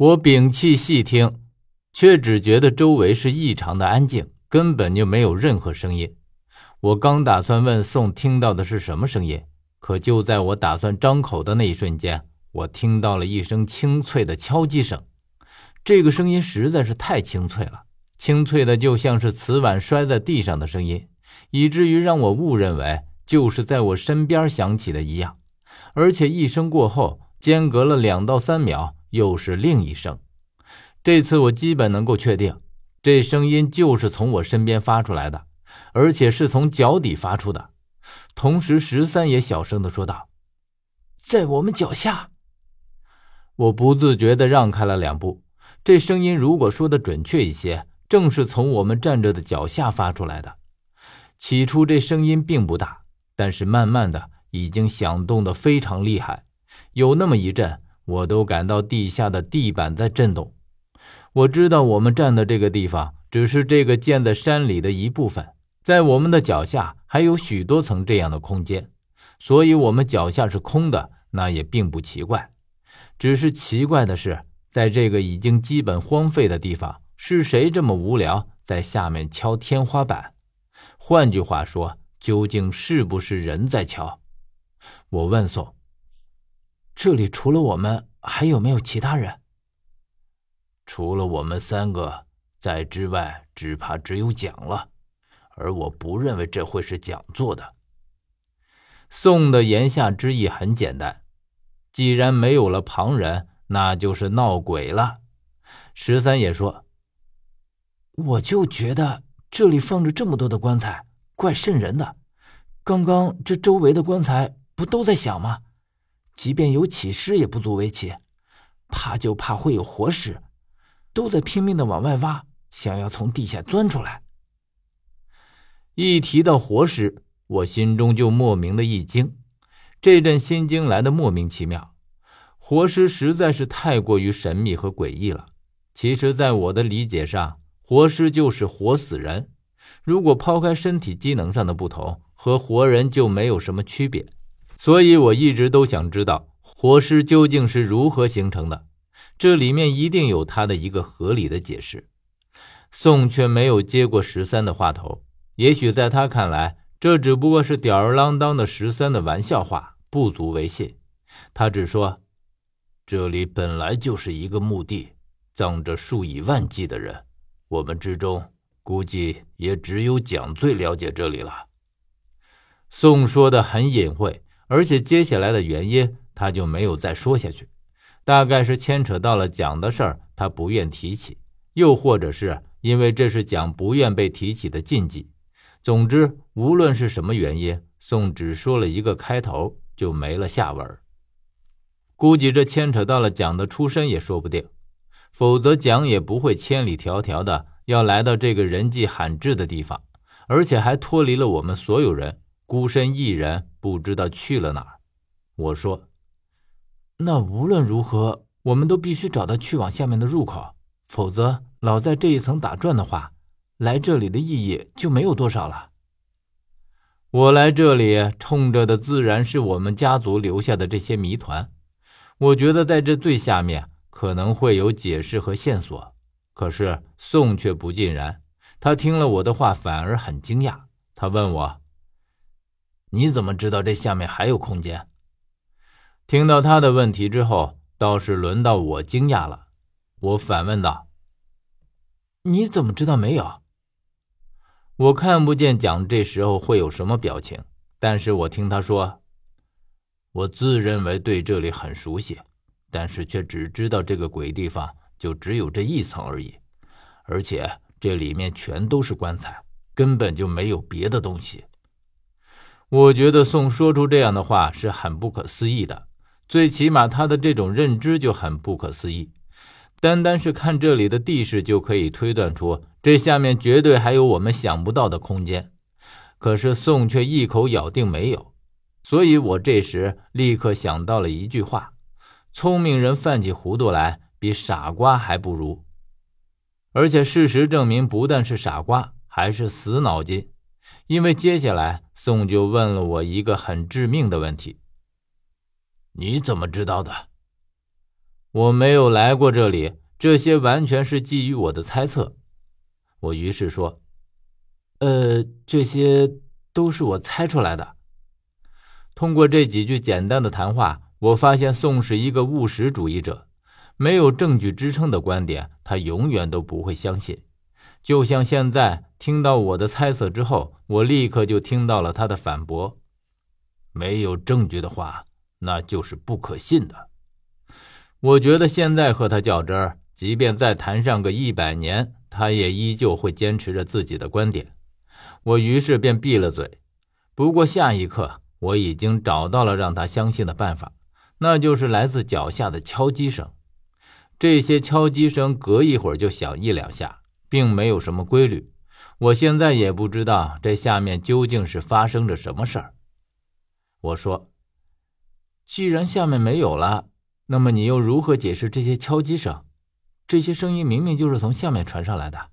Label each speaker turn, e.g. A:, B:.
A: 我屏气细听，却只觉得周围是异常的安静，根本就没有任何声音。我刚打算问宋听到的是什么声音，可就在我打算张口的那一瞬间，我听到了一声清脆的敲击声。这个声音实在是太清脆了，清脆的就像是瓷碗摔在地上的声音，以至于让我误认为就是在我身边响起的一样。而且一声过后，间隔了两到三秒，又是另一声。这次我基本能够确定，这声音就是从我身边发出来的。而且是从脚底发出的，同时十三也小声的说道：“
B: 在我们脚下。”
A: 我不自觉的让开了两步。这声音如果说的准确一些，正是从我们站着的脚下发出来的。起初这声音并不大，但是慢慢的已经响动的非常厉害，有那么一阵，我都感到地下的地板在震动。我知道我们站的这个地方只是这个建在山里的一部分。在我们的脚下还有许多层这样的空间，所以我们脚下是空的，那也并不奇怪。只是奇怪的是，在这个已经基本荒废的地方，是谁这么无聊，在下面敲天花板？换句话说，究竟是不是人在敲？我问宋：“
B: 这里除了我们，还有没有其他人？”
C: 除了我们三个，在之外，只怕只有蒋了。而我不认为这会是蒋做的。
A: 宋的言下之意很简单，既然没有了旁人，那就是闹鬼了。十三也说：“
B: 我就觉得这里放着这么多的棺材，怪瘆人的。刚刚这周围的棺材不都在响吗？即便有起尸也不足为奇，怕就怕会有活尸，都在拼命的往外挖，想要从地下钻出来。”
A: 一提到活尸，我心中就莫名的一惊，这阵心惊来的莫名其妙。活尸实在是太过于神秘和诡异了。其实，在我的理解上，活尸就是活死人。如果抛开身体机能上的不同，和活人就没有什么区别。所以，我一直都想知道活尸究竟是如何形成的，这里面一定有他的一个合理的解释。宋却没有接过十三的话头。也许在他看来，这只不过是吊儿郎当的十三的玩笑话，不足为信。他只说：“
C: 这里本来就是一个墓地，葬着数以万计的人。我们之中，估计也只有蒋最了解这里了。”
A: 宋说的很隐晦，而且接下来的原因他就没有再说下去。大概是牵扯到了蒋的事儿，他不愿提起；又或者是因为这是蒋不愿被提起的禁忌。总之，无论是什么原因，宋只说了一个开头，就没了下文。估计这牵扯到了蒋的出身也说不定，否则蒋也不会千里迢迢的要来到这个人迹罕至的地方，而且还脱离了我们所有人，孤身一人，不知道去了哪儿。我说：“
B: 那无论如何，我们都必须找到去往下面的入口，否则老在这一层打转的话。”来这里的意义就没有多少了。
A: 我来这里冲着的自然是我们家族留下的这些谜团。我觉得在这最下面可能会有解释和线索。可是宋却不尽然，他听了我的话反而很惊讶。他问我：“
C: 你怎么知道这下面还有空间？”
A: 听到他的问题之后，倒是轮到我惊讶了。我反问道：“
B: 你怎么知道没有？”
A: 我看不见蒋这时候会有什么表情，但是我听他说，
C: 我自认为对这里很熟悉，但是却只知道这个鬼地方就只有这一层而已，而且这里面全都是棺材，根本就没有别的东西。
A: 我觉得宋说出这样的话是很不可思议的，最起码他的这种认知就很不可思议。单单是看这里的地势，就可以推断出。这下面绝对还有我们想不到的空间，可是宋却一口咬定没有，所以我这时立刻想到了一句话：聪明人犯起糊涂来，比傻瓜还不如。而且事实证明，不但是傻瓜，还是死脑筋，因为接下来宋就问了我一个很致命的问题：
C: 你怎么知道的？
A: 我没有来过这里，这些完全是基于我的猜测。我于是说：“
B: 呃，这些都是我猜出来的。”
A: 通过这几句简单的谈话，我发现宋是一个务实主义者，没有证据支撑的观点，他永远都不会相信。就像现在听到我的猜测之后，我立刻就听到了他的反驳：“
C: 没有证据的话，那就是不可信的。”
A: 我觉得现在和他较真，即便再谈上个一百年，他也依旧会坚持着自己的观点。我于是便闭了嘴。不过下一刻，我已经找到了让他相信的办法，那就是来自脚下的敲击声。这些敲击声隔一会儿就响一两下，并没有什么规律。我现在也不知道这下面究竟是发生着什么事儿。我说：“
B: 既然下面没有了，那么你又如何解释这些敲击声？这些声音明明就是从下面传上来的。”